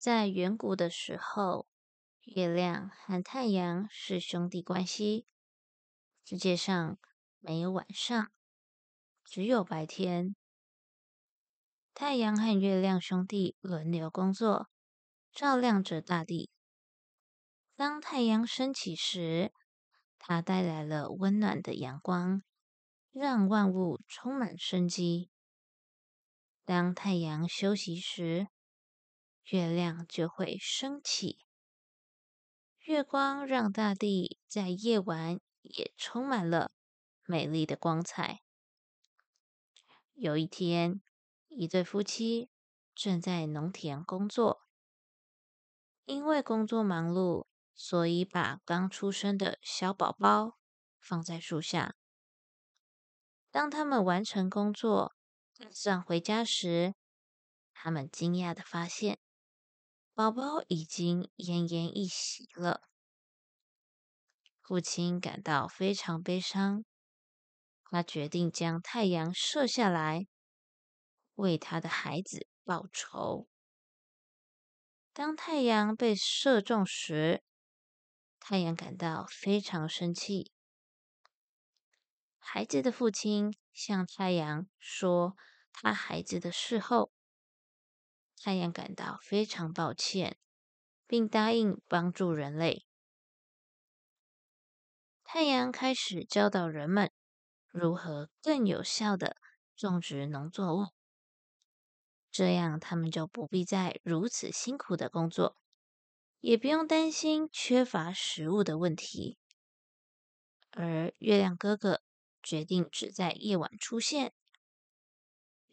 在远古的时候，月亮和太阳是兄弟关系。世界上没有晚上，只有白天。太阳和月亮兄弟轮流工作，照亮着大地。当太阳升起时，它带来了温暖的阳光，让万物充满生机。当太阳休息时，月亮就会升起，月光让大地在夜晚也充满了美丽的光彩。有一天，一对夫妻正在农田工作，因为工作忙碌，所以把刚出生的小宝宝放在树下。当他们完成工作，打算回家时，他们惊讶的发现。宝宝已经奄奄一息了，父亲感到非常悲伤。他决定将太阳射下来，为他的孩子报仇。当太阳被射中时，太阳感到非常生气。孩子的父亲向太阳说他孩子的事后。太阳感到非常抱歉，并答应帮助人类。太阳开始教导人们如何更有效的种植农作物，这样他们就不必再如此辛苦的工作，也不用担心缺乏食物的问题。而月亮哥哥决定只在夜晚出现，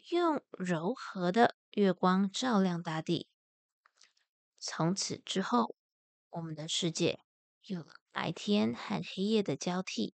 用柔和的。月光照亮大地。从此之后，我们的世界有了白天和黑夜的交替。